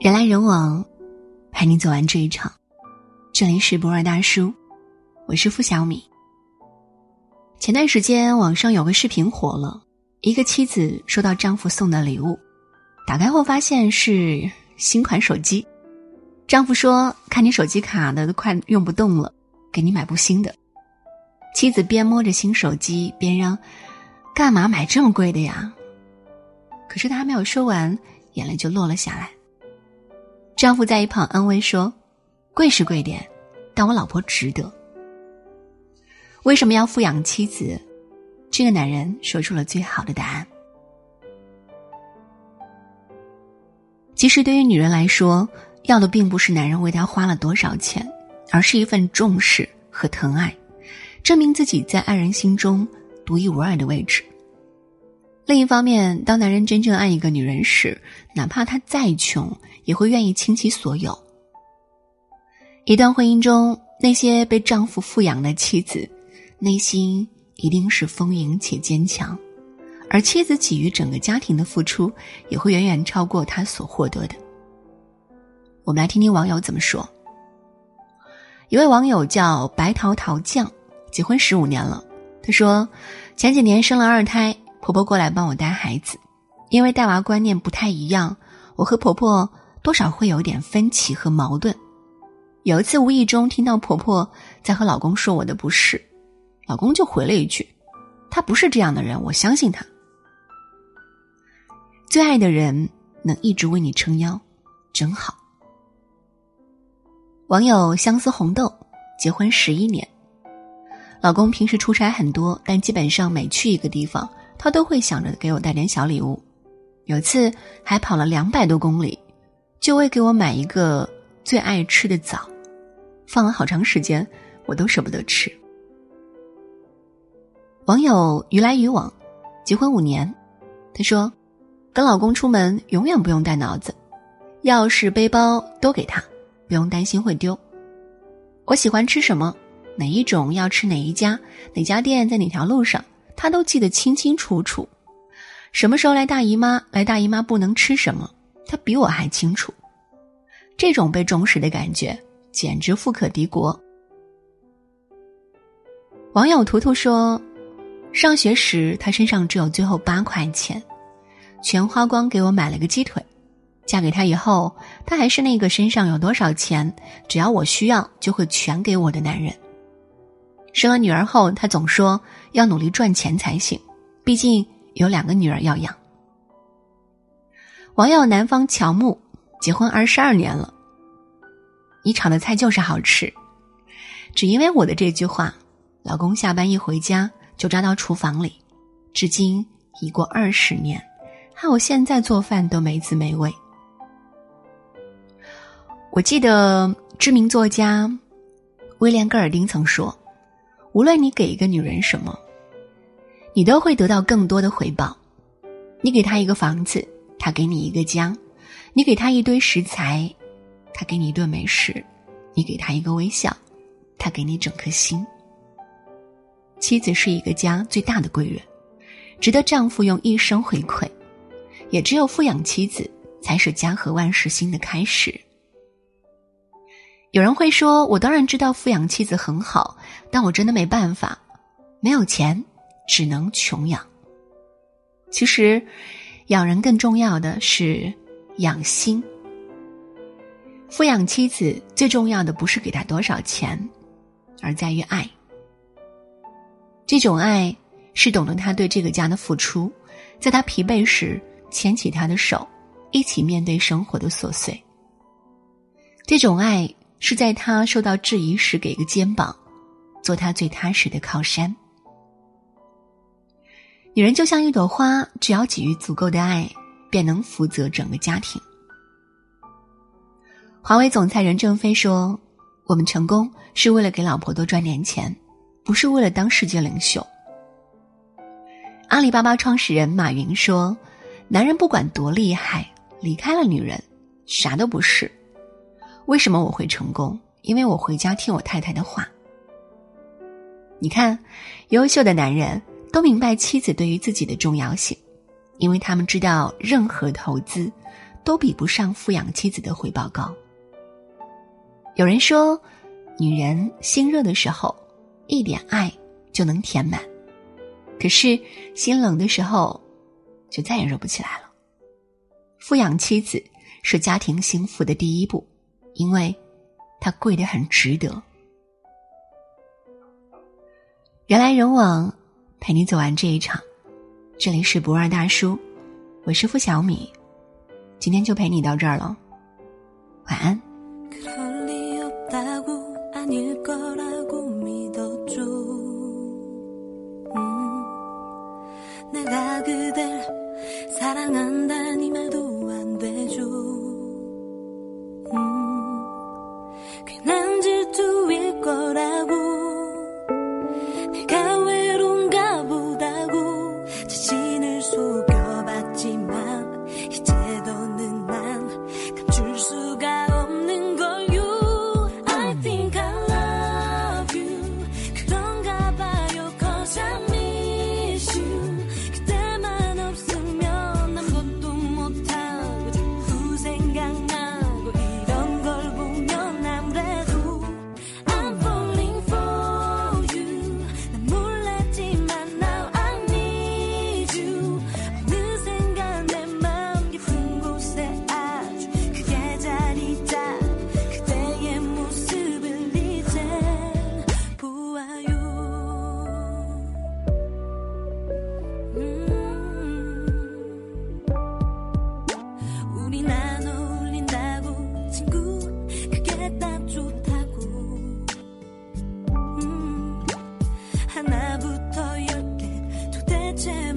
人来人往，陪你走完这一场。这里是博尔大叔，我是付小米。前段时间网上有个视频火了，一个妻子收到丈夫送的礼物，打开后发现是新款手机。丈夫说：“看你手机卡的都快用不动了，给你买部新的。”妻子边摸着新手机边嚷：“干嘛买这么贵的呀？”可是他还没有说完，眼泪就落了下来。丈夫在一旁安慰说：“贵是贵点，但我老婆值得。”为什么要富养妻子？这个男人说出了最好的答案。其实，对于女人来说，要的并不是男人为她花了多少钱，而是一份重视和疼爱，证明自己在爱人心中独一无二的位置。另一方面，当男人真正爱一个女人时，哪怕他再穷，也会愿意倾其所有。一段婚姻中，那些被丈夫富养的妻子，内心一定是丰盈且坚强，而妻子给予整个家庭的付出，也会远远超过他所获得的。我们来听听网友怎么说。一位网友叫白桃桃酱，结婚十五年了。他说，前几年生了二胎。婆婆过来帮我带孩子，因为带娃观念不太一样，我和婆婆多少会有点分歧和矛盾。有一次无意中听到婆婆在和老公说我的不是，老公就回了一句：“他不是这样的人，我相信他。”最爱的人能一直为你撑腰，真好。网友相思红豆结婚十一年，老公平时出差很多，但基本上每去一个地方。他都会想着给我带点小礼物，有次还跑了两百多公里，就为给我买一个最爱吃的枣，放了好长时间，我都舍不得吃。网友鱼来鱼往，结婚五年，他说，跟老公出门永远不用带脑子，钥匙、背包都给他，不用担心会丢。我喜欢吃什么，哪一种要吃哪一家，哪家店在哪条路上。他都记得清清楚楚，什么时候来大姨妈，来大姨妈不能吃什么，他比我还清楚。这种被重视的感觉简直富可敌国。网友图图说，上学时他身上只有最后八块钱，全花光给我买了个鸡腿。嫁给他以后，他还是那个身上有多少钱，只要我需要就会全给我的男人。生了女儿后，他总说要努力赚钱才行，毕竟有两个女儿要养。网友南方乔木结婚二十二年了，你炒的菜就是好吃，只因为我的这句话，老公下班一回家就扎到厨房里，至今已过二十年，害我现在做饭都没滋没味。我记得知名作家威廉·戈尔丁曾说。无论你给一个女人什么，你都会得到更多的回报。你给她一个房子，她给你一个家；你给她一堆食材，她给你一顿美食；你给她一个微笑，她给你整颗心。妻子是一个家最大的贵人，值得丈夫用一生回馈。也只有富养妻子，才是家和万事兴的开始。有人会说：“我当然知道富养妻子很好，但我真的没办法，没有钱，只能穷养。”其实，养人更重要的是养心。富养妻子最重要的不是给他多少钱，而在于爱。这种爱是懂得他对这个家的付出，在他疲惫时牵起他的手，一起面对生活的琐碎。这种爱。是在他受到质疑时给个肩膀，做他最踏实的靠山。女人就像一朵花，只要给予足够的爱，便能负责整个家庭。华为总裁任正非说：“我们成功是为了给老婆多赚点钱，不是为了当世界领袖。”阿里巴巴创始人马云说：“男人不管多厉害，离开了女人，啥都不是。”为什么我会成功？因为我回家听我太太的话。你看，优秀的男人都明白妻子对于自己的重要性，因为他们知道任何投资都比不上富养妻子的回报高。有人说，女人心热的时候，一点爱就能填满；可是心冷的时候，就再也热不起来了。富养妻子是家庭幸福的第一步，因为它贵得很值得。人来人往，陪你走完这一场。这里是不二大叔，我是付小米，今天就陪你到这儿了，晚安。pretend